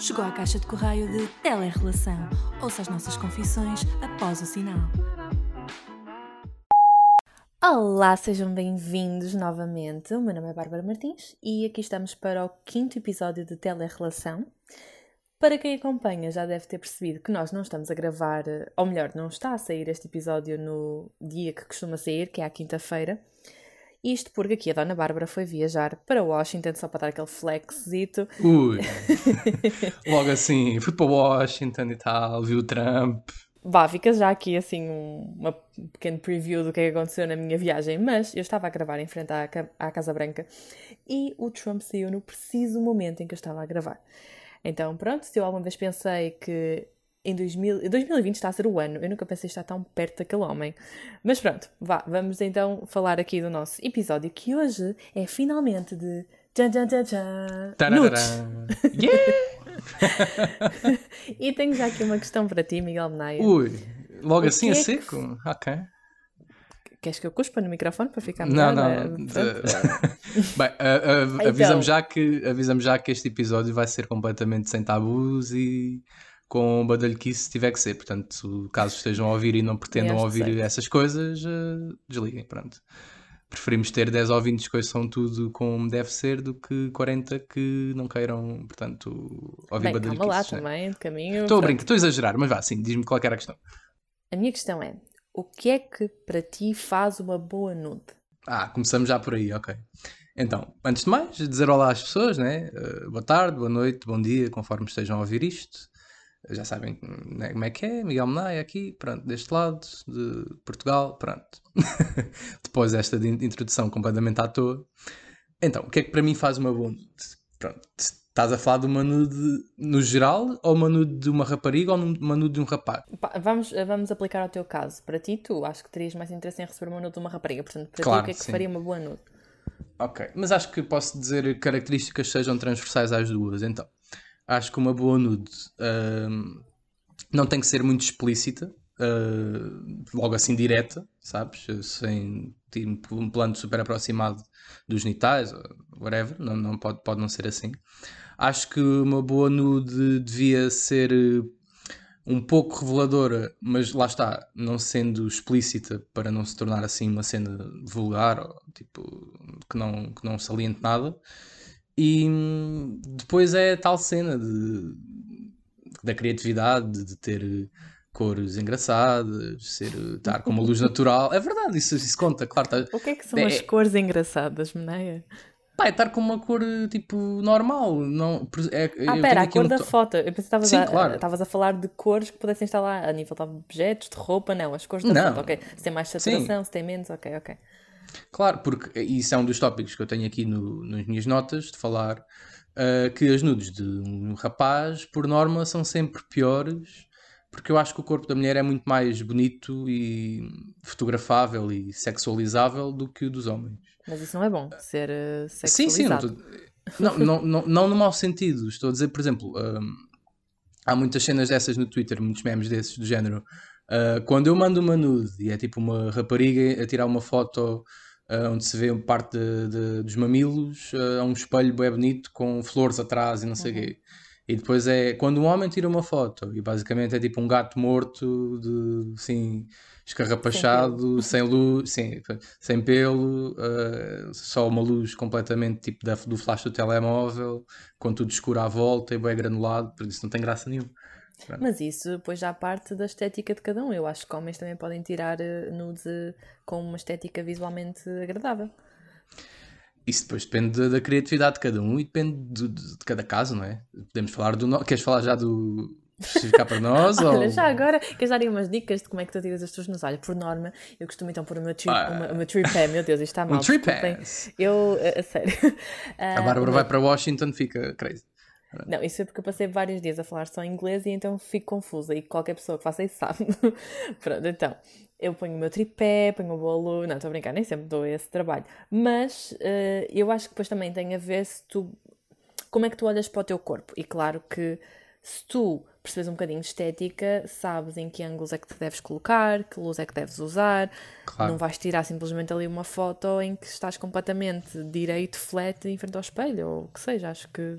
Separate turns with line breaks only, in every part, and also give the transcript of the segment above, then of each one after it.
Chegou à caixa de correio de Telerrelação. Ouça as nossas confissões após o sinal. Olá, sejam bem-vindos novamente. O meu nome é Bárbara Martins e aqui estamos para o quinto episódio de Telerrelação. Para quem acompanha, já deve ter percebido que nós não estamos a gravar, ou melhor, não está a sair este episódio no dia que costuma sair, que é à quinta-feira. Isto porque aqui a Dona Bárbara foi viajar para Washington só para dar aquele flexito.
Ui! Logo assim, fui para Washington e tal, vi o Trump.
Vá, fica já aqui assim um, uma pequeno preview do que, é que aconteceu na minha viagem, mas eu estava a gravar em frente à, à Casa Branca e o Trump saiu no preciso momento em que eu estava a gravar. Então, pronto, se eu alguma vez pensei que em 2000, 2020 está a ser o ano, eu nunca pensei estar tão perto daquele homem. Mas pronto, vá, vamos então falar aqui do nosso episódio que hoje é finalmente de. Tchan, tchan, tchan, tchan. Yeah! e tenho já aqui uma questão para ti, Miguel Menaia.
Ui, logo o assim a é seco? Que... Ok.
Queres que eu cuspa no microfone para ficar melhor?
Não, não. Bem, uh, uh, avisamos, então... já que, avisamos já que este episódio vai ser completamente sem tabus e com badalhoquice se tiver que ser. Portanto, caso estejam a ouvir e não pretendam ouvir sei. essas coisas, uh, desliguem, pronto. Preferimos ter 10 ouvintes que ouçam tudo como deve ser do que 40 que não queiram, portanto, ouvir
Bem, calma lá né? também, de caminho.
Estou a brincar, estou a exagerar, mas vá, sim, diz-me qual é era a questão.
A minha questão é, o que é que para ti faz uma boa nude?
Ah, começamos já por aí, ok. Então, antes de mais, dizer olá às pessoas, né? Uh, boa tarde, boa noite, bom dia, conforme estejam a ouvir isto já sabem né, como é que é, Miguel Menaia aqui, pronto, deste lado, de Portugal, pronto. Depois desta de introdução completamente à toa. Então, o que é que para mim faz uma boa nude? Pronto, estás a falar de uma nude no geral, ou uma nude de uma rapariga, ou uma nude de um rapaz?
Vamos, vamos aplicar ao teu caso. Para ti, tu acho que terias mais interesse em receber uma nude de uma rapariga, portanto, para claro, ti, o que é que sim. faria uma boa nude?
Ok, mas acho que posso dizer características sejam transversais às duas, então acho que uma boa nude uh, não tem que ser muito explícita, uh, logo assim direta, sabes? Sem tipo, um plano super aproximado dos genitais, whatever, não, não pode, pode não ser assim. Acho que uma boa nude devia ser um pouco reveladora, mas lá está, não sendo explícita para não se tornar assim uma cena vulgar ou tipo que não, que não saliente nada. E depois é tal cena de, da criatividade, de ter cores engraçadas, ser, estar com uma luz natural. É verdade, isso, isso conta, claro. Tá,
o que é que são é, as cores engraçadas, Meneia?
Pá, é estar com uma cor tipo normal. Não,
é, ah, pera, a cor um da to... foto. Eu pensei que estavas a, claro. a falar de cores que pudessem estar lá a nível de objetos, de roupa, não, as cores da não. foto, ok. Se tem mais saturação, Sim. se tem menos, ok, ok.
Claro, porque isso é um dos tópicos que eu tenho aqui no, nas minhas notas de falar, uh, que as nudes de um rapaz, por norma, são sempre piores, porque eu acho que o corpo da mulher é muito mais bonito e fotografável e sexualizável do que o dos homens.
Mas isso não é bom, ser uh, sexualizado.
Sim, sim. Não, não, não, não, no mau sentido. Estou a dizer, por exemplo, um, há muitas cenas dessas no Twitter, muitos memes desses do género. Uh, quando eu mando uma nude e é tipo uma rapariga a tirar uma foto uh, onde se vê parte de, de, dos mamilos, uh, um espelho bem bonito com flores atrás e não sei o uhum. quê. E depois é quando um homem tira uma foto e basicamente é tipo um gato morto, de, assim, escarrapachado, sem, sem luz, sim, sem pelo, uh, só uma luz completamente tipo da, do flash do telemóvel, com tudo escuro à volta e bem granulado, por isso não tem graça nenhuma.
Mas isso depois já parte da estética de cada um. Eu acho que homens também podem tirar eh, nudes eh, com uma estética visualmente agradável.
Isso depois depende da, criatividade de cada um e depende de, de, de cada caso, não é? Podemos falar do. No... Queres falar já do, ficar para nós?
Olha, ou... já agora, queres dar umas dicas de como é que tu tiras as tuas nos? Olha, por norma, eu costumo então pôr o meu, tri, ah, uma, tripé, meu Deus, isto está mal. Um
tripé?
Eu, a, a sério.
A Bárbara uh, vai para Washington, fica crazy.
Não, isso é porque eu passei vários dias a falar só inglês e então fico confusa e qualquer pessoa que faça isso sabe. Pronto, então, eu ponho o meu tripé, ponho o bolo. Não, estou a brincar, nem sempre dou esse trabalho. Mas uh, eu acho que depois também tem a ver se tu. Como é que tu olhas para o teu corpo? E claro que se tu percebes um bocadinho de estética, sabes em que ângulos é que te deves colocar, que luz é que deves usar. Claro. Não vais tirar simplesmente ali uma foto em que estás completamente direito, flat, em frente ao espelho, ou o que seja. Acho que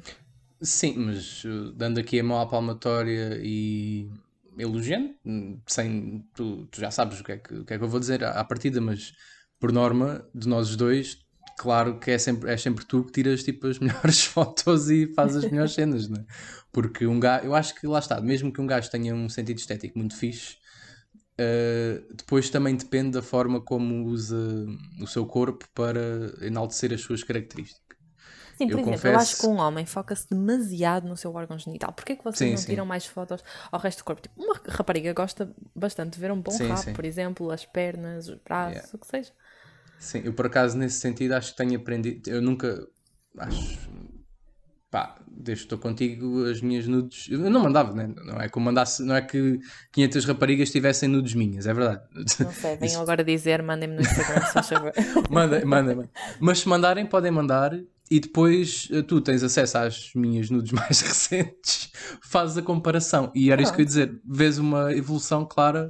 Sim, mas uh, dando aqui a mão à palmatória e elogiando, hum, sem, tu, tu, já sabes o que, é que, o que é que eu vou dizer à, à partida, mas por norma, de nós dois, claro que é sempre, é sempre tu que tiras tipo, as melhores fotos e fazes as melhores cenas, não é? Porque um gajo, eu acho que lá está, mesmo que um gajo tenha um sentido estético muito fixe, uh, depois também depende da forma como usa o seu corpo para enaltecer as suas características.
Sim, por eu exemplo, confesso... eu acho que um homem foca-se demasiado no seu órgão genital. Porquê que vocês sim, não sim. tiram mais fotos ao resto do corpo? Tipo, uma rapariga gosta bastante de ver um bom sim, rabo, por exemplo, as pernas, os braços, yeah. o que seja.
Sim, eu por acaso nesse sentido acho que tenho aprendido. Eu nunca. Acho. Pá, desde que estou contigo, as minhas nudes. Eu não mandava, né? não é que mandasse. Não é que 500 raparigas tivessem nudes minhas, é verdade.
Não sei, venham Isso... agora dizer, mandem-me no Instagram, se favor.
mandem, mandem, Mas se mandarem, podem mandar e depois eh, tu tens acesso às minhas nudes mais recentes, fazes a comparação. E era isso que eu ia dizer, vês uma evolução clara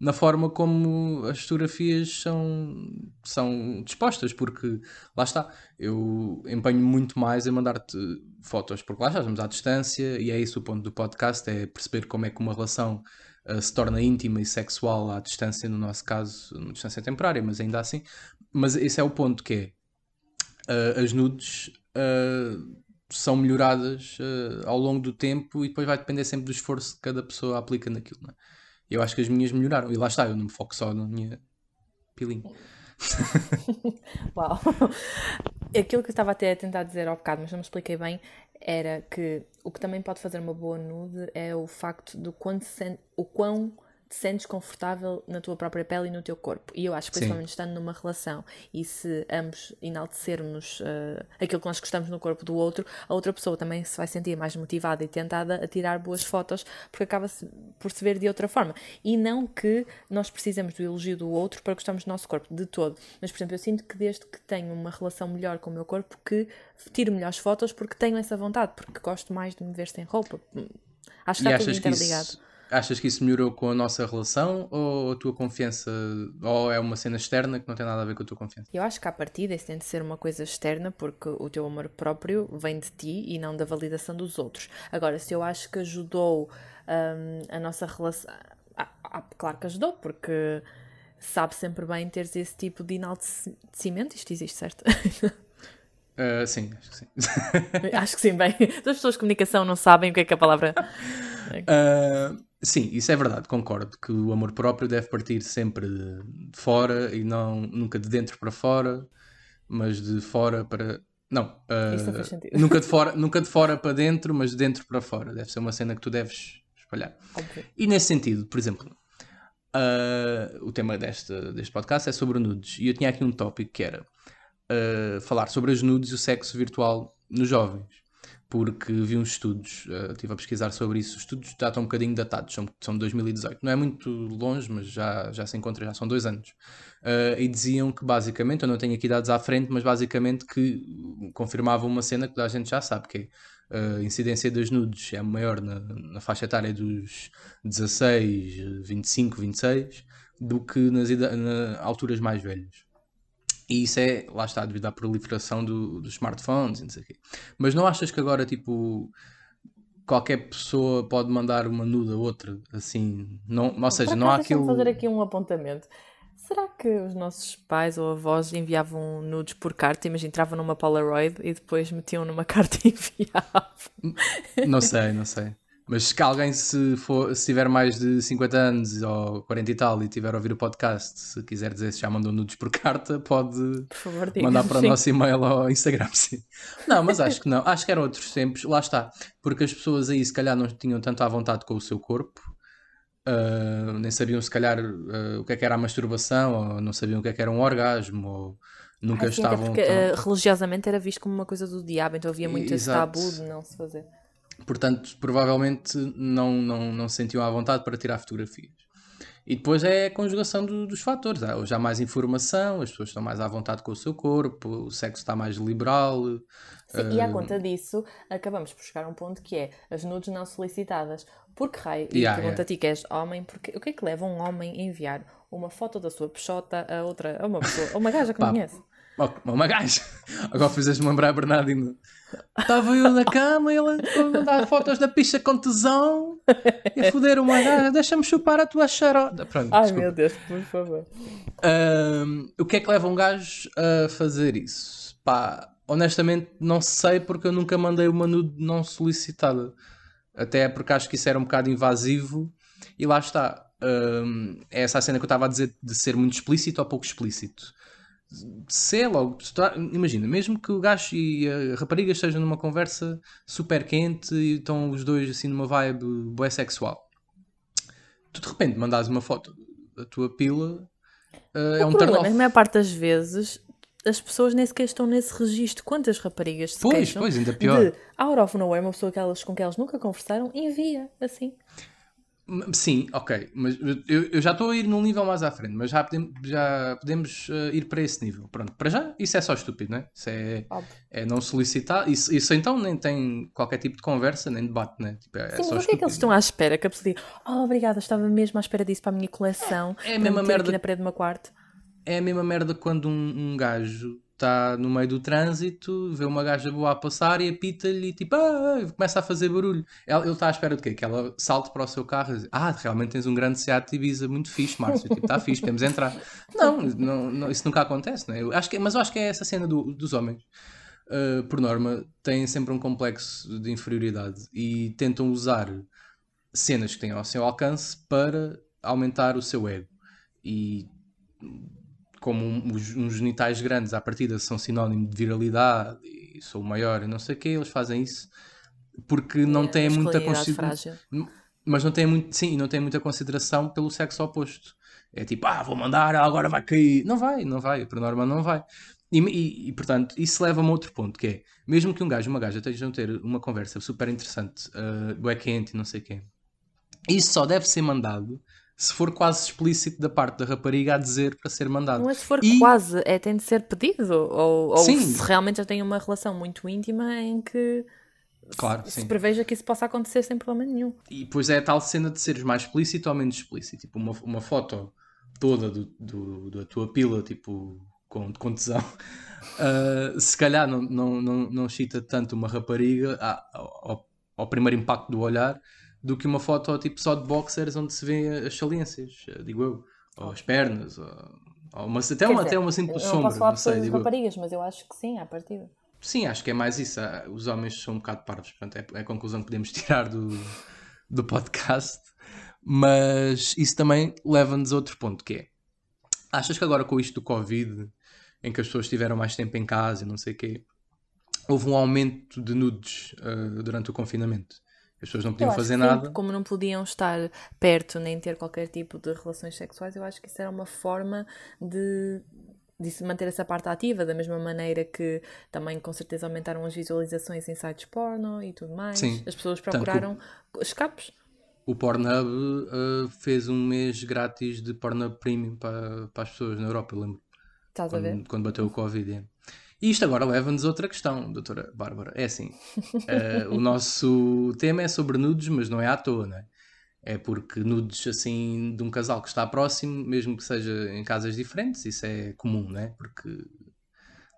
na forma como as fotografias são, são dispostas, porque lá está, eu empenho muito mais em mandar-te fotos, porque lá já estamos à distância e é isso o ponto do podcast, é perceber como é que uma relação uh, se torna íntima e sexual à distância, no nosso caso, uma distância temporária, mas ainda assim. Mas esse é o ponto que é, uh, as nudes uh, são melhoradas ao longo do tempo e depois vai depender sempre do esforço que cada pessoa aplica naquilo, não é? Eu acho que as minhas melhoraram. E lá está, eu não me foco só na minha pilinha.
Uau! Aquilo que eu estava até a tentar dizer ao bocado, mas não me expliquei bem, era que o que também pode fazer uma boa nude é o facto do quanto se, o quão te sentes confortável na tua própria pele e no teu corpo. E eu acho que, principalmente Sim. estando numa relação e se ambos enaltecermos uh, aquilo que nós gostamos no corpo do outro, a outra pessoa também se vai sentir mais motivada e tentada a tirar boas fotos porque acaba -se por se ver de outra forma. E não que nós precisamos do elogio do outro para gostarmos do nosso corpo, de todo. Mas, por exemplo, eu sinto que desde que tenho uma relação melhor com o meu corpo, que tiro melhores fotos porque tenho essa vontade, porque gosto mais de me ver sem roupa. Acho que está tudo interligado. Isso
achas que isso melhorou com a nossa relação ou a tua confiança, ou é uma cena externa que não tem nada a ver com a tua confiança?
Eu acho que à partida isso tem de ser uma coisa externa porque o teu amor próprio vem de ti e não da validação dos outros. Agora, se eu acho que ajudou um, a nossa relação. Ah, ah, claro que ajudou, porque sabe sempre bem teres esse tipo de enaltecimento. Isto existe, certo?
Uh, sim, acho que sim.
acho que sim, bem. As pessoas de comunicação não sabem o que é que a palavra.
Uh, Sim, isso é verdade, concordo que o amor próprio deve partir sempre de fora e não nunca de dentro para fora, mas de fora para. Não, uh, nunca, de fora, nunca de fora para dentro, mas de dentro para fora. Deve ser uma cena que tu deves espalhar. Okay. E nesse sentido, por exemplo, uh, o tema deste, deste podcast é sobre nudes. E eu tinha aqui um tópico que era uh, falar sobre as nudes e o sexo virtual nos jovens porque vi uns estudos, uh, estive a pesquisar sobre isso, os estudos já estão um bocadinho datados, são, são de 2018, não é muito longe, mas já, já se encontra, já são dois anos, uh, e diziam que basicamente, eu não tenho aqui dados à frente, mas basicamente que confirmavam uma cena que a gente já sabe, que é a incidência das nudes. É maior na, na faixa etária dos 16, 25, 26, do que nas na alturas mais velhas. E isso é, lá está, devido à proliferação do, dos smartphones e não sei o quê. Mas não achas que agora, tipo, qualquer pessoa pode mandar uma nuda a outra, assim, não, ou seja, não há aquilo...
fazer aqui um apontamento. Será que os nossos pais ou avós enviavam nudes por carta? Imagina, entravam numa Polaroid e depois metiam numa carta e enviavam.
Não sei, não sei. Mas que alguém, se, for, se tiver mais de 50 anos ou 40 e tal e tiver a ouvir o podcast, se quiser dizer se já mandou nudes por carta, pode por favor, mandar para o nosso e-mail ou Instagram. Sim. Não, mas acho que não. Acho que eram outros tempos. Lá está. Porque as pessoas aí, se calhar, não tinham tanto à vontade com o seu corpo. Uh, nem sabiam, se calhar, uh, o que é que era a masturbação, ou não sabiam o que é que era um orgasmo, ou nunca
assim,
estavam.
Porque, tão... uh, religiosamente era visto como uma coisa do diabo, então havia muito Exato. esse tabu de não se fazer.
Portanto, provavelmente não, não, não se sentiam à vontade para tirar fotografias. E depois é a conjugação do, dos fatores. Há já mais informação, as pessoas estão mais à vontade com o seu corpo, o sexo está mais liberal.
Sim, uh... e à eh, conta disso, acabamos por chegar a um ponto que é as nudes não solicitadas. Por que raio? E yeah, pergunta a ti que és homem, porque, o que é que leva um homem a enviar uma foto da sua peixota a outra, a uma pessoa, a uma gaja que não conhece?
Oh, uma gaja. Agora fizeste-me lembrar a Bernardino. Estava eu na cama e ele a dar fotos da picha com tesão e a foder uma gaja. Deixa-me chupar a tua charota. Pronto,
Ai
desculpa.
meu Deus, por favor.
Ahm, o que é que leva um gajo a fazer isso? Pá, honestamente não sei porque eu nunca mandei uma nude não solicitada. Até porque acho que isso era um bocado invasivo e lá está. Ahm, é essa a cena que eu estava a dizer de ser muito explícito ou pouco explícito. Se é logo, imagina, mesmo que o gajo e a rapariga estejam numa conversa super quente e estão os dois assim numa vibe bué sexual, tu de repente mandas uma foto da tua pila, ah, é um
problema
turn
é que
off.
a maior parte das vezes as pessoas nem sequer estão nesse registro. Quantas raparigas se
Pois, pois, ainda pior.
de out of nowhere, uma pessoa que elas, com quem elas nunca conversaram, envia assim.
Sim, ok, mas eu, eu já estou a ir num nível mais à frente, mas já podemos, já podemos eh, ir para esse nível. Pronto, para já, isso é só estúpido, não é? Isso é, é não solicitar, isso, isso então nem tem qualquer tipo de conversa, nem debate, né? Tipo, é, é
Sim,
só
mas o que é que eles estão à espera? Que a pessoa diga, oh, obrigada, estava mesmo à espera disso para a minha coleção.
É a
para
mesma merda-
aqui na parede do meu quarto.
É a mesma merda quando um, um gajo está no meio do trânsito, vê uma gaja boa a passar e apita-lhe e tipo, ah, ah", começa a fazer barulho. Ele está à espera de quê? Que ela salte para o seu carro e diz, ah, realmente tens um grande Seat Ibiza muito fixe, Márcio, tipo, está fixe, podemos entrar. Não, não, não, isso nunca acontece, né? Eu acho que, mas eu acho que é essa cena do- dos homens. Uh, por norma, têm sempre um complexo de inferioridade e tentam usar cenas que têm ao seu alcance para aumentar o seu ego. E como um- uns genitais grandes à partida são sinónimo de viralidade e sou o maior e não sei o que, eles fazem isso porque não têm muita consideração. Mas não têm muito, sim, não têm muita consideração pelo sexo oposto. É tipo, ah, vou mandar, agora vai cair. Não vai, não vai, por norma não vai. E, e- e, portanto, isso leva-me a outro ponto, que é, mesmo que um gajo e uma gaja estejam a ter uma conversa super interessante, uh, quente e não sei o quê, isso só deve ser mandado se for quase explícito da parte da rapariga a dizer para ser mandado.
Não é se for
E-
quase, é tem de ser pedido. Ou, ou
Sim.
se realmente já tem uma relação muito íntima em que
Claro,
se
sim.
preveja que isso possa acontecer sem problema nenhum.
E depois é a tal cena de seres mais explícito ou menos explícito. Tipo, uma, uma foto toda do, do- da tua pila, tipo, com, com tesão, ah, se calhar não, não, não, não chita tanto uma rapariga a- ao, ao primeiro impacto do olhar do que uma foto tipo só de boxers onde se vê as saliências, digo eu, ou as pernas, ou, ou uma, até, uma,
dizer,
até uma simples
não
sombra,
posso falar
não sei, digo
raparigas, mas eu acho que sim, à partida.
Sim, acho que é mais isso. Ah, Os homens são um bocado parvos, portanto, é, é a conclusão que podemos tirar do, do podcast. Mas isso também leva-nos a outro ponto, que é achas que agora com isto do Covid, em que as pessoas estiveram mais tempo em casa e não sei o quê, houve um aumento de nudes ah, durante o confinamento? As pessoas não podiam fazer
que
nada.
como não podiam estar perto nem ter qualquer tipo de relações sexuais, eu acho que isso era uma forma de, de se manter essa parte ativa, da mesma maneira que também com certeza aumentaram as visualizações em sites porno e tudo mais.
Sim.
As pessoas
que o-
procuraram escapes.
O Pornhub ah, fez um mês grátis de Pornhub Premium para, para as pessoas na Europa, eu lembro.
Estás a ver?
quando, quando bateu o Covid. E isto agora leva-nos a outra questão, doutora Bárbara. É assim, eh, o nosso tema é sobre nudes, mas não é à toa, não é? É porque nudes assim de um casal que está próximo, mesmo que seja em casas diferentes, isso é comum, não é? Porque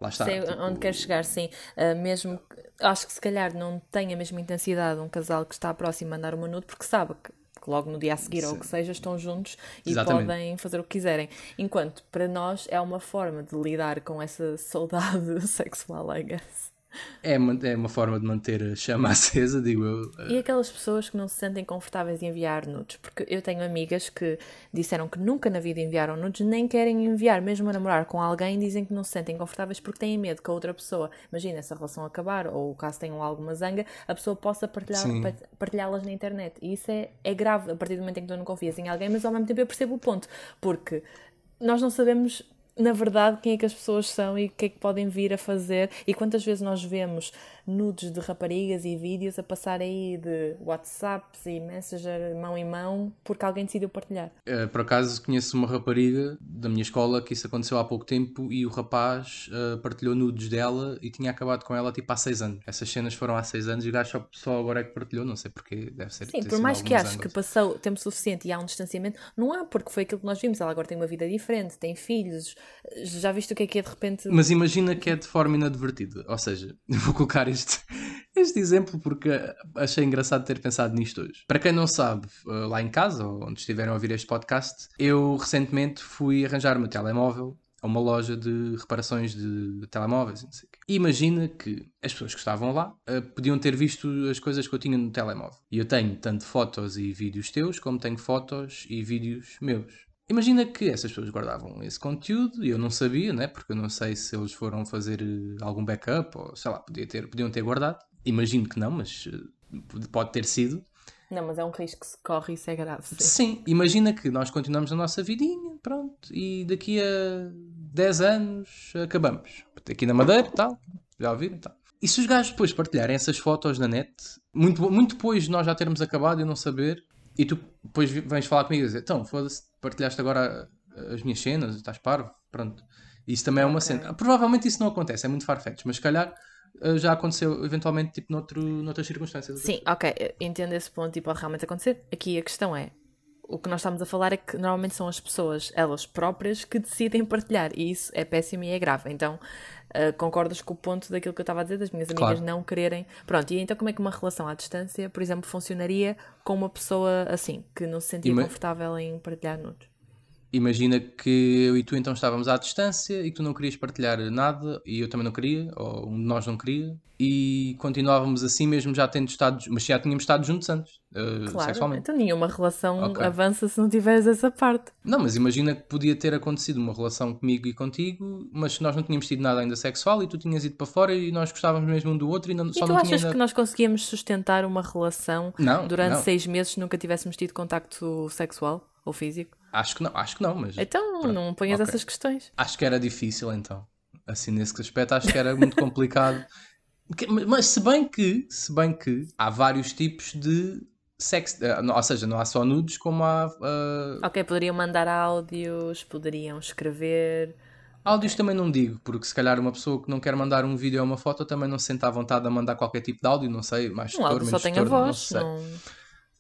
lá está.
Sei
tipo,
onde queres chegar, sim. Uh, mesmo que- acho que se calhar não tem a mesma intensidade um casal que está próximo a mandar uma nude porque sabe que, que logo no dia a seguir ou o que seja estão juntos e
Exatamente.
podem fazer o que quiserem. Enquanto para nós é uma forma de lidar com essa saudade sexual, I guess.
É, uma, é uma forma de manter a chama acesa, digo eu.
E aquelas pessoas que não se sentem confortáveis em enviar nudes? Porque eu tenho amigas que disseram que nunca na vida enviaram nudes, nem querem enviar, mesmo a namorar com alguém, dizem que não se sentem confortáveis porque têm medo que a outra pessoa, imagina, essa relação acabar, ou caso tenham alguma zanga, a pessoa possa partilhá-las na internet. E isso é, é grave a partir do momento em que tu não confias em alguém, mas ao mesmo tempo eu percebo o ponto, porque nós não sabemos na verdade quem é que as pessoas são e o que é que podem vir a fazer? E quantas vezes nós vemos nudes de raparigas e vídeos a passar aí de WhatsApps e Messenger mão em mão porque alguém decidiu partilhar.
Eh, por acaso conheço uma rapariga da minha escola que isso aconteceu há pouco tempo e o rapaz eh, partilhou nudes dela e tinha acabado com ela tipo há seis anos. Essas cenas foram há seis anos e o gajo só, agora é que partilhou, não sei porquê, deve ser.
Sim, por mais que aches que passou tempo suficiente e há um distanciamento, não há porque foi aquilo que nós vimos. Ela agora tem uma vida diferente, tem filhos, Já viste o que é que é de repente.
Mas imagina que é de forma inadvertida. Ou seja, vou colocar este, este exemplo porque achei engraçado ter pensado nisto hoje. Para quem não sabe, eh, lá em casa, onde estiverem a ouvir este podcast, eu recentemente fui arranjar o meu telemóvel a uma loja de reparações de telemóveis. Não sei e imagina que as pessoas que estavam lá uh, podiam ter visto as coisas que eu tinha no telemóvel. E eu tenho tanto fotos e vídeos teus, como tenho fotos e vídeos meus. Imagina que essas pessoas guardavam esse conteúdo e eu não sabia, né? porque eu não sei se eles foram fazer eh, algum backup ou sei lá, podia ter, podiam ter guardado. Imagino que não, mas uh, pode ter sido.
Não, mas é um risco que se corre e isso é grave. Sim.
sim, imagina que nós continuamos a nossa vidinha, pronto, e daqui a 10 anos acabamos. Aqui na Madeira tal, já ouviram tal. E se os gajos depois partilharem essas fotos na net, muito, muito depois de nós já termos acabado e não saber, e tu depois vens falar comigo e dizer, então, foda-se, partilhaste agora as minhas cenas, estás parvo, pronto. Isso também é uma okay. cena. Provavelmente isso não acontece, é muito farfetch, mas se calhar eh, já aconteceu eventualmente tipo noutro, noutras circunstâncias.
Sim, ok, entendo esse ponto e pode realmente acontecer. Aqui a questão é, o que nós estamos a falar é que normalmente são as pessoas, elas próprias, que decidem partilhar e isso é péssimo e é grave. Então, uh, concordas com o ponto daquilo que eu estava a dizer, das minhas amigas claro. não quererem. Pronto, e então como é que uma relação à distância, por exemplo, funcionaria com uma pessoa assim, que não se sentia confortável em partilhar nudes?
Imagina que eu e tu então estávamos à distância e que tu não querias partilhar nada e eu também não queria, ou um de nós não queria, e continuávamos assim mesmo já tendo estado, mas já tínhamos estado juntos antes, uh, claro, sexualmente.
Então nenhuma relação okay. avança se não tiveres essa parte.
Não, mas imagina que podia ter acontecido uma relação comigo e contigo, mas nós não tínhamos tido nada ainda sexual e tu tinhas ido para fora e nós gostávamos mesmo um do outro e, não,
e
só
tu
não
achas que nós conseguíamos sustentar uma relação
não,
durante
não.
seis meses se nunca tivéssemos tido contacto sexual ou físico?
Acho que não, acho que não, mas.
Então pronto. não ponhas okay. essas questões.
Acho que era difícil então. Assim, nesse aspecto, acho que era muito complicado. Mas se bem que, se bem que há vários tipos de sexo, eh, ou seja, não há só nudes como há. Uh...
Ok, poderiam mandar áudios, poderiam escrever.
Áudios também não digo, porque se calhar uma pessoa que não quer mandar um vídeo ou uma foto também não se sente à vontade a mandar qualquer tipo de áudio, não sei, mais
um áudio só tem a voz, não,
não...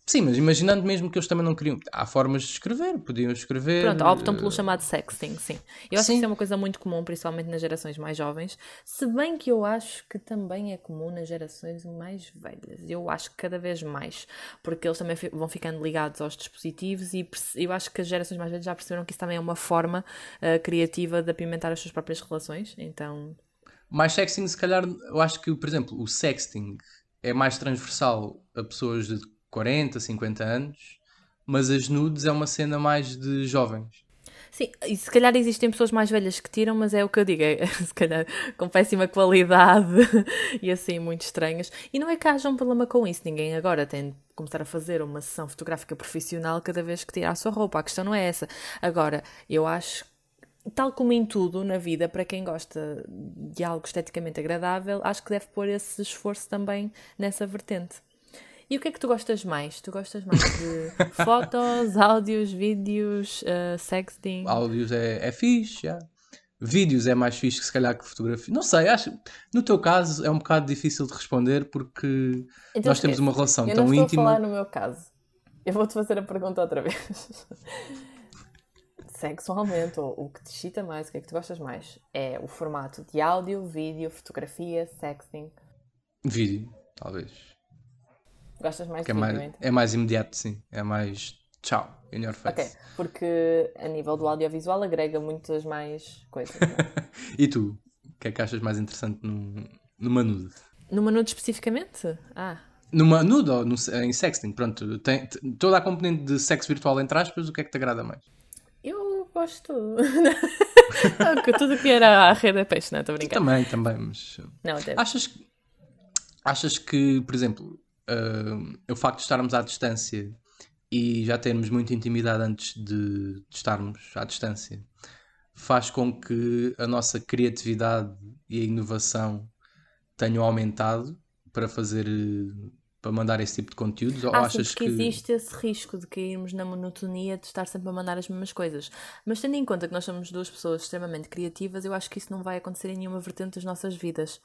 Sim, mas imaginando mesmo que eles também não queriam. Há formas de escrever, podiam escrever.
Pronto, optam pelo chamado sexting, sim. Eu acho sim. que isso é uma coisa muito comum, principalmente nas gerações mais jovens. Se bem que eu acho que também é comum nas gerações mais velhas. Eu acho que cada vez mais. Porque eles também vão ficando ligados aos dispositivos e eu acho que as gerações mais velhas já perceberam que isso também é uma forma uh, criativa de apimentar as suas próprias relações. Então.
Mais sexting, se calhar, eu acho que, por exemplo, o sexting é mais transversal a pessoas de 40, 50 anos, mas as nudes é uma cena mais de jovens.
Sim, e se calhar existem pessoas mais velhas que tiram, mas é o que eu digo, é, se calhar com péssima qualidade e assim muito estranhas. E não é que haja um problema com isso, ninguém agora tem de começar a fazer uma sessão fotográfica profissional cada vez que tira a sua roupa, a questão não é essa. Agora, eu acho tal como em tudo na vida, para quem gosta de algo esteticamente agradável, acho que deve pôr esse esforço também nessa vertente. E o que é que tu gostas mais? Tu gostas mais de fotos, áudios, vídeos, uh, sexting?
Áudios é, é fixe, já. Vídeos é mais fixe que se calhar que fotografia. Não sei, acho. No teu caso é um bocado difícil de responder porque então, nós temos uma relação
eu
tão íntima. Eu
não estou a falar no meu caso. Eu vou-te fazer a pergunta outra vez. Sexualmente, ou o que te excita mais, o que é que tu gostas mais? É o formato de áudio, vídeo, fotografia, sexting?
Vídeo, talvez.
Gostas mais
que é mais, é mais imediato, sim. É mais tchau, in your face.
Ok, porque a nível do audiovisual agrega muitas mais coisas. É?
e tu? O que é que achas mais interessante no, numa nude?
Numa nude especificamente? Ah.
Numa nude ou no, em sexting? Pronto, tem, toda a componente de sexo virtual, entre aspas, o que é que te agrada mais?
Eu gosto. tudo que era a rede é peixe, não é? Estou brincando.
Também, também, mas. Não, até... achas, achas que, por exemplo, uh, o facto de estarmos à distância e já termos muita intimidade antes de, de, estarmos à distância faz com que a nossa criatividade e a inovação tenham aumentado para fazer para mandar esse tipo de conteúdos? Ou
ah,
achas
sim, que existe esse risco de cairmos na monotonia de estar sempre a mandar as mesmas coisas. Mas tendo em conta que nós somos duas pessoas extremamente criativas, eu acho que isso não vai acontecer em nenhuma vertente das nossas vidas.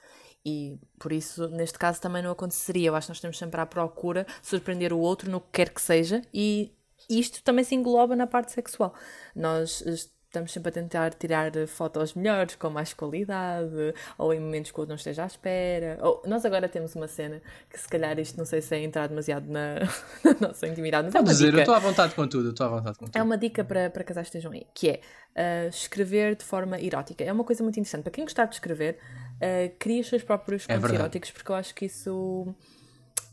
E por isso, neste caso, também não aconteceria. Eu acho que nós estamos sempre à procura de surpreender o outro no que quer que seja, e isto também se engloba na parte sexual. Nós estamos sempre a tentar tirar fotos melhores, com mais qualidade, ou em momentos que o outro não esteja à espera. Ou, nós agora temos uma cena que se calhar isto não sei se é entrar demasiado na, na nossa intimidade, mas é
Pode
uma
dizer, eu
dica.
estou à vontade com tudo, eu estou à vontade com
É
tudo.
uma dica para, para casais que estejam aí, que é uh, escrever de forma erótica. É uma coisa muito interessante. Para quem gostar de escrever, uh, crie os seus próprios contos
verdade.
eróticos, porque eu acho que isso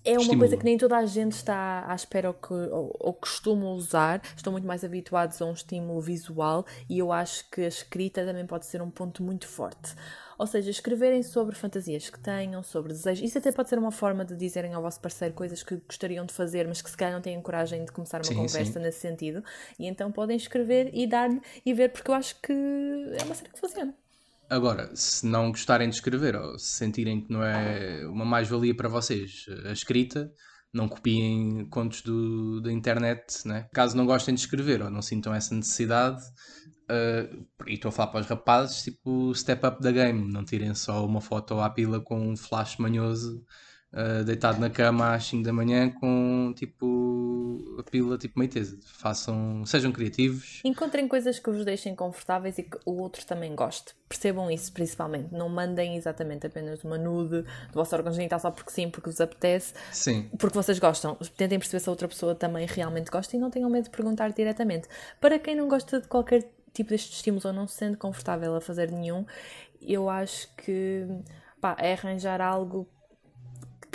é uma
Estimula.
coisa que nem toda a gente está à espera ou, que, ou, ou costuma usar. Estão muito mais habituados a um estímulo visual e eu acho que a escrita também pode ser um ponto muito forte. Ou seja, escreverem sobre fantasias que tenham, sobre desejos. Isso até pode ser uma forma de dizerem ao vosso parceiro coisas que gostariam de fazer, mas que se calhar não têm coragem de começar uma
Sim,
conversa
sim.
nesse sentido. E então podem escrever e dar-lhe e ver, porque eu acho que é uma cena que funciona.
Agora, se não gostarem de escrever ou se sentirem que não é uma mais-valia para vocês a escrita, não copiem contos do, da internet, né? Caso não gostem de escrever ou não sintam essa necessidade, eh, e estou a falar para os rapazes, tipo, step up da game, não tirem só uma foto à pila com um flash manhoso eh, deitado na cama às 5 da manhã com tipo a pila tipo meio tesa. Façam, sejam criativos.
Encontrem coisas que vos deixem confortáveis e que o outro também goste. Percebam isso principalmente. Não mandem exatamente apenas uma nude do vosso órgão genital só porque sim, porque vos apetece,
Sim,
porque vocês gostam. Tentem perceber se a outra pessoa também realmente gosta e não tenham medo de perguntar diretamente. Para quem não gosta de qualquer tipo destes estímulos ou não se sente confortável a fazer nenhum, eu acho que pá, é arranjar algo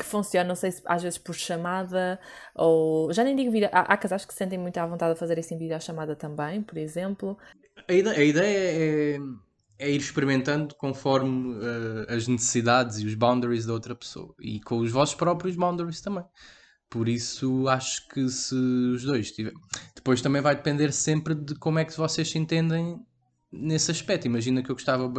que funcione, não sei se às vezes por chamada ou já nem digo vídeo. Há, há casais que se sentem muito à vontade a fazer isso em videochamada também, por exemplo.
A ideia, a ideia é, é ir experimentando conforme eh, as necessidades e os boundaries da outra pessoa e com os vossos próprios boundaries também. Por isso acho que se os dois tiverem. Depois também vai depender sempre de como é que vocês se entendem nesse aspecto. Imagina que eu gostava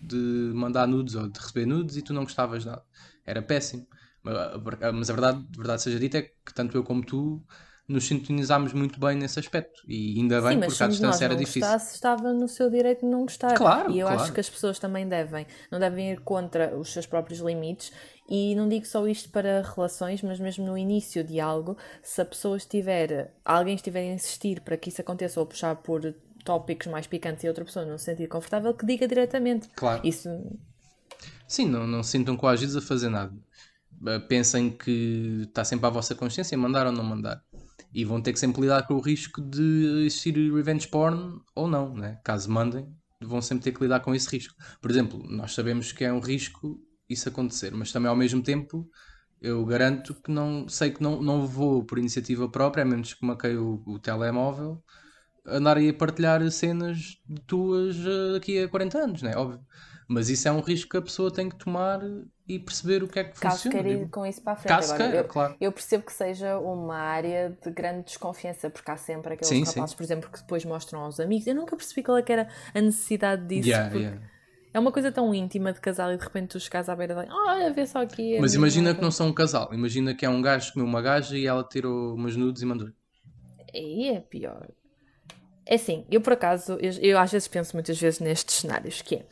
de mandar nudes ou de receber nudes e tu não gostavas nada. Era péssimo. Mas a- mas a verdade, a verdade seja dita, é que tanto eu como tu nos sintonizámos muito bem nesse aspecto. E ainda bem,
Sim,
porque
de nós
distância era difícil.
gostasse, estava no seu direito de não gostar.
Claro,
e eu
claro.
acho que as pessoas também devem, não devem ir contra os seus próprios limites. E não digo só isto para relações, mas mesmo no início de algo, se a pessoa estiver, alguém estiver a insistir para que isso aconteça ou puxar por tópicos mais picantes e a outra pessoa não se sentir confortável, que diga diretamente.
Claro.
Isso
Sim, não, não se sintam coagidos a fazer nada. Uh, Pensem que está sempre à vossa consciência mandar ou não mandar. E vão ter que sempre lidar com o risco de existir revenge porn ou não, né? Caso mandem, vão sempre ter que lidar com esse risco. Por exemplo, nós sabemos que é um risco isso acontecer, mas também ao mesmo tempo eu garanto que não sei que não, não vou por iniciativa própria, a menos que maquei o, o telemóvel, andar aí a partilhar cenas tuas uh, daqui a 40 anos, né? Óbvio. Mas isso é um risco que a pessoa tem que tomar e perceber o que é que
caso
funciona.
queira ir com isso para a frente.
Caso
Agora,
queira,
eu,
claro.
eu percebo que seja uma área de grande desconfiança, porque há sempre aqueles
Sim,
rapazes,
sim.
por exemplo, que depois mostram aos amigos. Eu nunca percebi qual é que era a necessidade disso.
Yeah, yeah.
É uma coisa tão íntima de casal e de repente tu chegas à beira da. Olha, vê só aqui. a
Mas imagina que
nota."
não são um casal. Imagina que é um gajo que comeu uma gaja e ela tirou umas nudes e mandou.
Aí é pior. É assim, eu por acaso, eu, eu às vezes penso muitas vezes nestes cenários, que é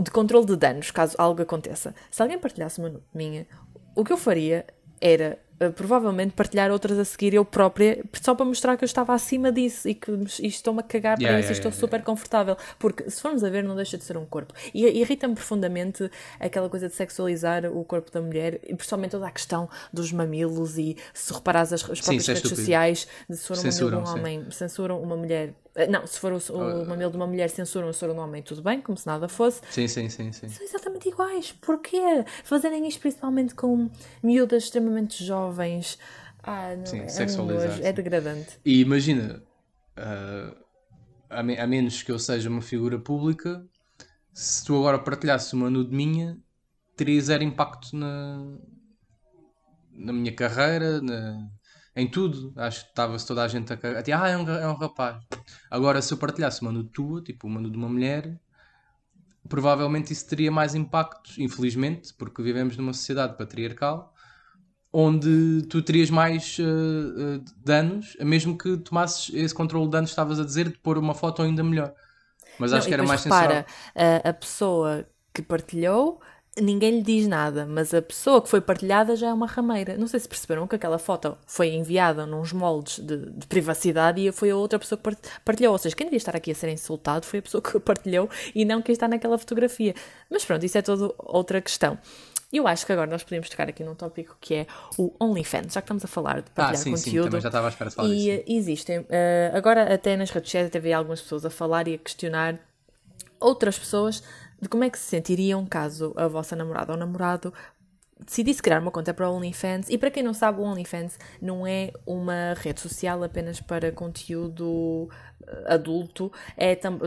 de controle de danos, caso algo aconteça. Se alguém partilhasse uma nude minha, o que eu faria era eh, provavelmente partilhar outras a seguir eu própria, só para mostrar que eu estava acima disso e que me- e estou-me a cagar para
Yeah,
isso e
yeah,
estou
yeah,
super confortável. Porque se formos a ver, não deixa de ser um corpo. E irrita-me profundamente aquela coisa de sexualizar o corpo da mulher, e principalmente toda a questão dos mamilos e se reparares as, as próprias
isso é
redes
estúpido.
sociais, de se for um
Censuram,
um
sim.
homem, censuram uma mulher. Eh, Não, se for o, o mamilo de uma mulher, censuram se for um homem, tudo bem, como se nada fosse.
Sim, sim, sim, sim.
São exatamente iguais. Porquê? Fazerem isto principalmente com miúdas extremamente jovens. Ah, não,
Sim,
é, um
sexualizar,
é degradante.
E imagina, ah, a, me- a menos que eu seja uma figura pública, se tu agora partilhasses uma nude minha, teria zero impacto na, na minha carreira, na- em tudo. Acho que estava-se toda a gente a cagar. Tipo, Ah, é um, é um rapaz. Agora, se eu partilhasse uma nude tua, tipo uma nude de uma mulher, provavelmente isso teria mais impacto, infelizmente, porque vivemos numa sociedade patriarcal onde tu terias mais eh, eh, danos, mesmo que tomasses esse controle de danos, estavas a dizer, de pôr uma foto ainda melhor. Mas
Não,
acho que era mais
repara, a, a pessoa que partilhou ninguém lhe diz nada, mas a pessoa que foi partilhada já é uma rameira. Não sei se perceberam que aquela foto foi enviada nos moldes de, de privacidade e foi a outra pessoa que partilhou. Ou seja, quem devia estar aqui a ser insultado foi a pessoa que partilhou e não quem está naquela fotografia. Mas pronto, isso é toda outra questão. Eu acho que agora nós podemos tocar aqui num tópico que é o OnlyFans, já que estamos a falar de partilhar
ah, sim,
conteúdo.
Sim, também já estava à espera de falar
e
disso.
existem, uh, agora até nas redes sociais até vi algumas pessoas a falar e a questionar outras pessoas de como é que se sentiriam caso a vossa namorada ou namorado decidisse criar uma conta para o OnlyFans. E para quem não sabe, o OnlyFans não é uma rede social apenas para conteúdo eh, adulto. É tam...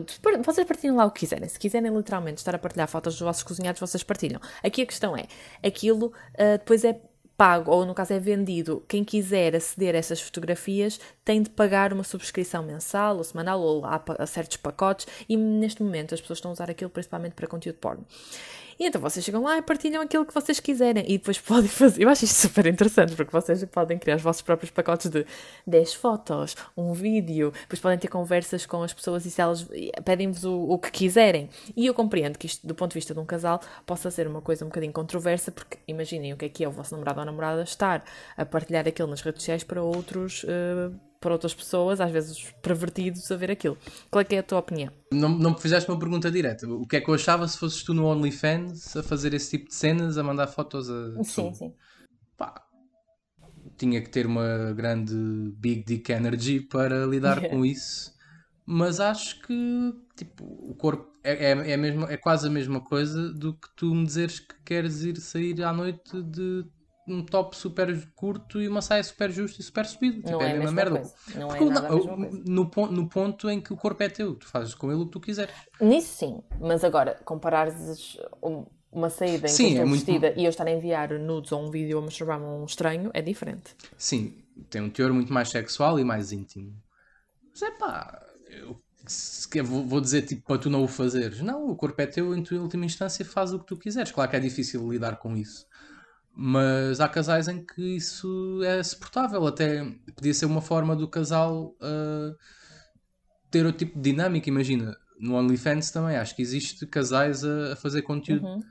Vocês partilham lá o que quiserem. Se quiserem literalmente estar a partilhar fotos dos vossos cozinhados, vocês partilham. Aqui a questão é: aquilo uh, depois é pago, ou no caso é vendido, quem quiser aceder a essas fotografias tem de pagar uma subscrição mensal ou semanal ou a, certos pacotes e neste momento as pessoas estão a usar aquilo principalmente para conteúdo porno. E então vocês chegam lá e partilham aquilo que vocês quiserem. E depois podem fazer. Eu acho isto super interessante, porque vocês podem criar os vossos próprios pacotes de 10 fotos, um vídeo, depois podem ter conversas com as pessoas e se elas pedem-vos o, o que quiserem. E eu compreendo que isto, do ponto de vista de um casal, possa ser uma coisa um bocadinho controversa, porque imaginem o que é que é o vosso namorado ou namorada estar a partilhar aquilo nas redes sociais para outros. Uh, para outras pessoas, às vezes pervertidos, a ver aquilo. Qual é que é a tua opinião?
Não, não me fizeste uma pergunta direta. O que é que eu achava se fosses tu no OnlyFans a fazer esse tipo de cenas, a mandar fotos a.
Sim, sim.
Pá, tinha que ter uma grande Big Dick Energy para lidar yeah. com isso. Mas acho que tipo, o corpo é, é, é, mesmo, é quase a mesma coisa do que tu me dizeres que queres ir sair à noite de um top super curto e uma saia super justa e super subido. Tipo,
não é, é a mesma, merda. Coisa. Não Porque é nada não.
No, ponto, no ponto em que o corpo é teu, tu fazes com ele o que tu quiseres.
Nisso sim, mas agora, comparares uma saída em sim, que estou é vestida muito... e eu estar a enviar nudes ou um vídeo a mostrar-me um estranho, é diferente.
Sim, tem um teor muito mais sexual e mais íntimo. Mas é pá, eu vou, vou dizer tipo para tu não o fazeres. Não, o corpo é teu, em tua última instância faz o que tu quiseres. Claro que é difícil lidar com isso. Mas há casais em que isso é suportável. Até podia ser uma forma do casal uh, ter outro tipo de dinâmica. Imagina, no OnlyFans também acho que existe casais a, a fazer conteúdo. Uhum.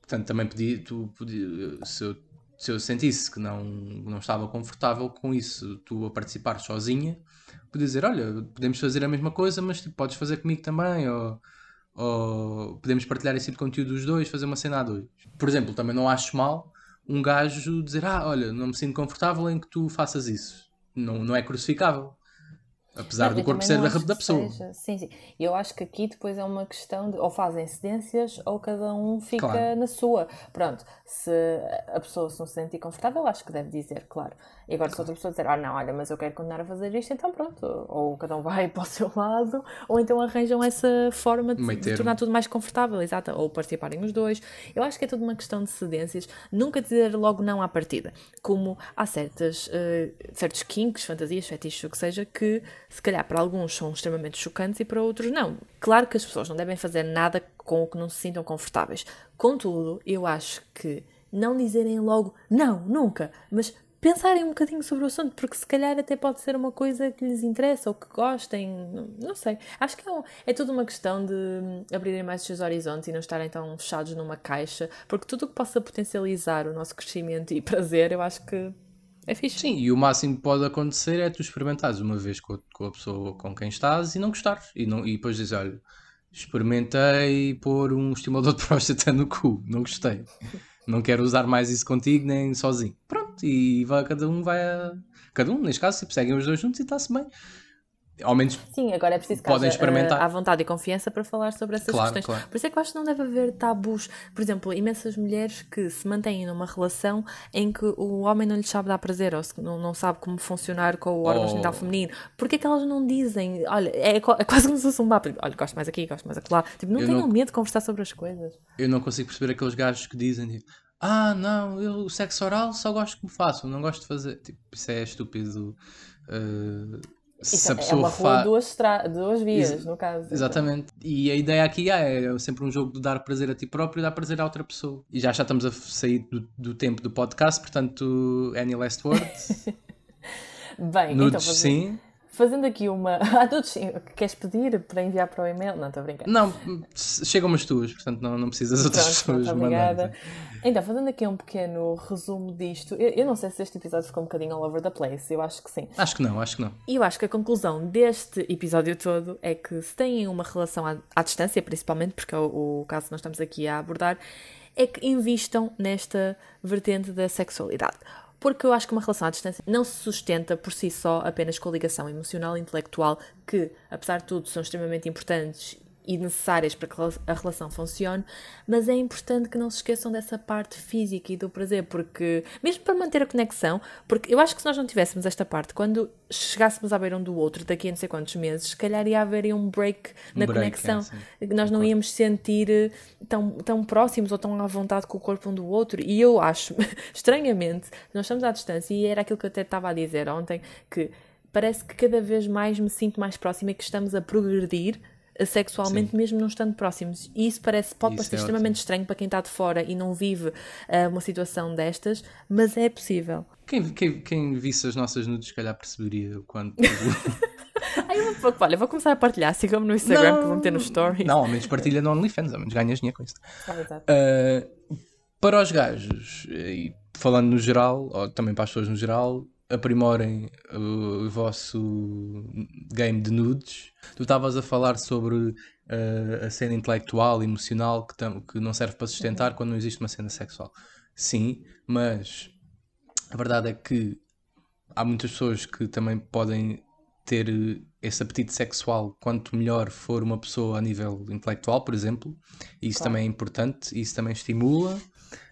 Portanto, também podia, tu podia, se, eu, se eu sentisse que não, não estava confortável com isso, tu a participar sozinha, podia dizer: Olha, podemos fazer a mesma coisa, mas tipo, podes fazer comigo também. Ou, ou podemos partilhar esse tipo de conteúdo dos dois, fazer uma cena a dois. Por exemplo, também não acho mal um gajo dizer: Ah, olha, não me sinto confortável em que tu faças isso. Não, não é crucificável. Apesar do corpo ser da, da pessoa.
Seja. Sim, sim. Eu acho que aqui depois é uma questão de ou fazem cedências ou cada um fica claro. na sua. Pronto, se a pessoa se não se sentir confortável, acho que deve dizer, claro. E agora, se outra pessoa dizer, ah, não, olha, mas eu quero continuar a fazer isto, então pronto. Ou cada um vai para o seu lado, ou então arranjam essa forma de, de tornar tudo mais confortável, exato. Ou participarem os dois. Eu acho que é tudo uma questão de cedências. Nunca dizer logo não à partida. Como há certas, uh, certos kinks, fantasias, fetiches, o que seja, que se calhar para alguns são extremamente chocantes e para outros não. Claro que as pessoas não devem fazer nada com o que não se sintam confortáveis. Contudo, eu acho que não dizerem logo não, nunca, mas pensarem um bocadinho sobre o assunto, porque se calhar até pode ser uma coisa que lhes interessa ou que gostem, não sei. Acho que é, um, é tudo uma questão de abrirem mais os seus horizontes e não estarem tão fechados numa caixa, porque tudo o que possa potencializar o nosso crescimento e prazer, eu acho que é fixe.
Sim, e o máximo que pode acontecer é tu experimentares uma vez com a, com a pessoa com quem estás e não gostares. E, não, e depois dizes, olha, experimentei pôr um estimulador de próstata no cu, não gostei. Não quero usar mais isso contigo nem sozinho. Pronto e vai, cada um vai a. Cada um, neste caso, tipo, seguem os dois juntos e está-se bem. Ao menos
Sim, agora é preciso que podem haja, experimentar. À vontade e confiança para falar sobre essas claro, questões. Claro. Por isso é que eu acho que não deve haver tabus. Por exemplo, imensas mulheres que se mantêm numa relação em que o homem não lhes sabe dar prazer ou não, não sabe como funcionar com o órgão oh. genital feminino. Porquê é que elas não dizem? Olha, é, é quase como se fosse um mapa. Olha, gosto mais aqui, gosto mais lá. Tipo, não eu tenham não... medo de conversar sobre as coisas.
Eu não consigo perceber aqueles gajos que dizem tipo, ah, não, eu o sexo oral só gosto que me façam, não gosto de fazer. Tipo, isso é estúpido. Uh,
se a pessoa é uma rua fa... duas, tra... duas vias, Ex no caso.
Exatamente. Então. E a ideia aqui é, é sempre um jogo de dar prazer a ti próprio e dar prazer a outra pessoa. E já já estamos a sair do, do tempo do podcast, portanto, any last words?
Bem,
Nudes,
então
sim.
Fazendo aqui uma. Ah, todos, queres pedir para enviar para o e-mail? Não, estou a brincar.
Não, chegam as tuas, portanto não, não precisas outras Pronto, pessoas
obrigada. Então, fazendo aqui um pequeno resumo disto, eu, eu, não sei se este episódio ficou um bocadinho all over the place, eu acho que sim.
Acho que não, acho que não.
E eu acho que a conclusão deste episódio todo é que se têm uma relação à, à distância, principalmente, porque é o, o caso que nós estamos aqui a abordar, é que invistam nesta vertente da sexualidade. Porque eu acho que uma relação à distância não se sustenta por si só apenas com a ligação emocional e intelectual, que, apesar de tudo, são extremamente importantes e necessárias para que a relação funcione, mas é importante que não se esqueçam dessa parte física e do prazer, porque, mesmo para manter a conexão, porque eu acho que se nós não tivéssemos esta parte, quando chegássemos à beira um do outro daqui a não sei quantos meses, se calhar ia haver um break na break, conexão, é, nós não íamos sentir eh, tão, tão próximos ou tão à vontade com o corpo um do outro, e eu acho, estranhamente, nós estamos à distância, e era aquilo que eu até estava a dizer ontem, que parece que cada vez mais me sinto mais próxima e que estamos a progredir sexualmente, Sim. mesmo não estando próximos. E isso parece, pode isso parecer é extremamente ótimo. estranho para quem está de fora e não vive uh, uma situação destas, mas é possível.
Quem, quem, quem visse as nossas nudes, se calhar perceberia o quanto.
Aí eu vou, olha, vou começar a partilhar. Sigam-me no Instagram não, que vou meter nos stories.
Não, ao menos partilha no OnlyFans, ao menos ganhas dinheiro com isso. Ah, uh, para os gajos, e falando no geral, ou também para as pessoas no geral, aprimorem o, o vosso game de nudes. Tu estavas a falar sobre uh, a cena intelectual, emocional, que, tam, que não serve para sustentar quando não existe uma cena sexual. Sim, mas a verdade é que há muitas pessoas que também podem ter esse apetite sexual quanto melhor for uma pessoa a nível intelectual, por exemplo. Isso claro. também é importante, isso também estimula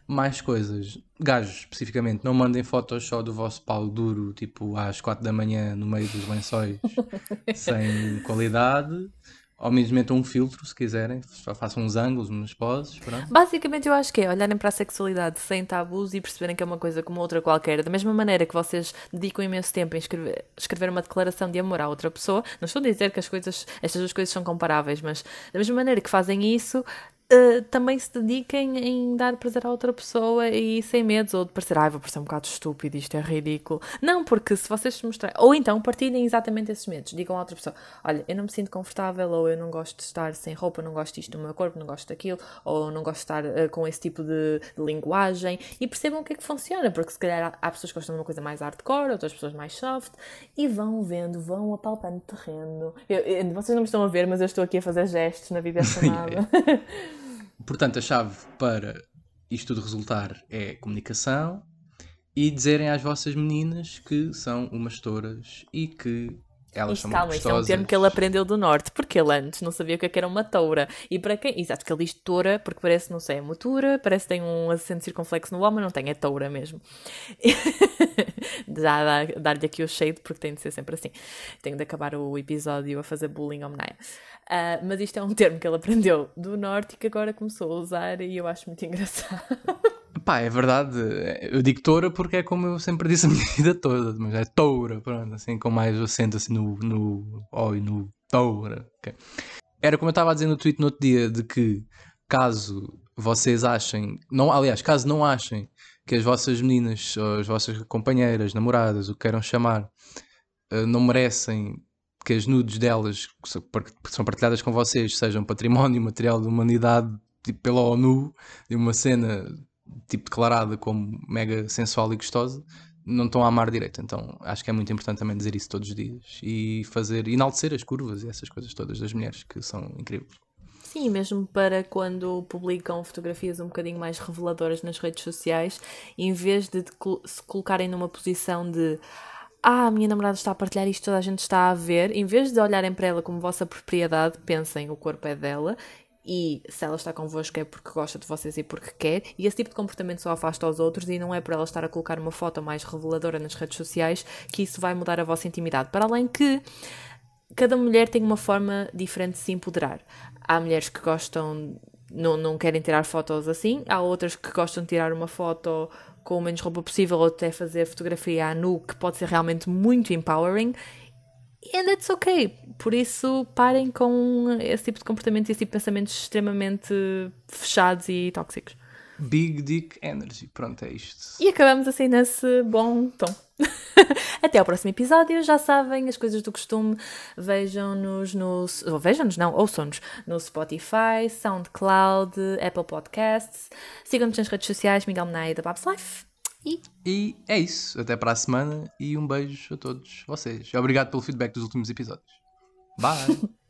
mais coisas. Gajos, especificamente, não mandem fotos só do vosso pau duro, tipo às 4 da manhã no meio dos lençóis, sem qualidade. Ou mesmo metam um filtro, se quiserem, só façam uns ângulos, umas poses. Pronto.
Basicamente, eu acho que é olharem para a sexualidade sem tabus e perceberem que é uma coisa como outra qualquer. Da mesma maneira que vocês dedicam imenso tempo em escrever, escrever uma declaração de amor à outra pessoa, não estou a dizer que as coisas, estas duas coisas são comparáveis, mas da mesma maneira que fazem isso, Uh, também se dediquem em dar prazer à outra pessoa e sem medos, ou de parecer, ai, vou parecer um bocado estúpido, isto é ridículo. Não, porque se vocês se mostrarem, ou então partilhem exatamente esses medos, digam à outra pessoa, olha, eu não me sinto confortável, ou eu não gosto de estar sem roupa, não gosto disto do meu corpo, não gosto daquilo, ou não gosto de estar uh, com esse tipo de, de, linguagem, e percebam o que é que funciona, porque se calhar há, há pessoas que gostam de uma coisa mais hardcore, outras pessoas mais soft, e vão vendo, vão apalpando terreno. Eu, eu, vocês não me estão a ver, mas eu estou aqui a fazer gestos na vida chamada.
Portanto, a chave para isto tudo resultar é comunicação e dizerem às vossas meninas que são umas touras e que elas isto, calma, isto é
um termo que ele aprendeu do norte, porque ele antes não sabia o que, é era uma toura. E para quem? Exato, que ele diz toura, porque parece, não sei, é motura, parece que tem um acento circunflexo no homem, não tem, é toura mesmo. Já dar-lhe aqui o shade, porque tem de ser sempre assim. Tenho de acabar o episódio a fazer bullying ao Menaya. Uh, mas isto é um termo que ele aprendeu do norte e que agora começou a usar e eu acho muito engraçado.
Pá, é verdade. Eu digo toura porque é como eu sempre disse a minha vida toda, mas é toura, pronto, assim, com mais acento assim no, no oi, no toura. Okay. Era como eu estava a dizer no tweet no outro dia, de que caso vocês achem, não, aliás, caso não achem que as vossas meninas, ou as vossas companheiras, namoradas, o que queiram chamar, eh, não merecem que as nudes delas, que são partilhadas com vocês, sejam património material da humanidade tipo, pela ONU, de uma cena tipo declarada como mega sensual e gostosa, não estão a amar direito. Então acho que é muito importante também dizer isso todos os dias e fazer, enaltecer as curvas e essas coisas todas das mulheres que são incríveis.
Sim, mesmo para quando publicam fotografias um bocadinho mais reveladoras nas redes sociais, em vez de se colocarem numa posição de ah, a minha namorada está a partilhar isto, toda a gente está a ver, em vez de olharem para ela como vossa propriedade, pensem o corpo é dela e se ela está convosco é porque gosta de vocês e porque quer, e esse tipo de comportamento só afasta os outros e não é por ela estar a colocar uma foto mais reveladora nas redes sociais que isso vai mudar a vossa intimidade. Para além que cada mulher tem uma forma diferente de se empoderar. Há mulheres que gostam, não, não querem tirar fotos assim, há outras que gostam de tirar uma foto com o menos roupa possível ou até fazer fotografia à nu, que pode ser realmente muito empowering. And it's okay. Por isso, parem com esse tipo de comportamento e esse tipo de pensamentos extremamente fechados e tóxicos.
Big Dick Energy. Pronto, é isto.
E acabamos assim nesse bom tom. Até ao próximo episódio. Já sabem, as coisas do costume. Vejam-nos no. Ou vejam-nos, não, ouçam-nos no Spotify, SoundCloud, Apple Podcasts. Sigam-nos nas redes sociais, Miguel Menai da Babs Life. E...
e é isso. Até para a semana e um beijo a todos vocês. Obrigado pelo feedback dos últimos episódios. Bye!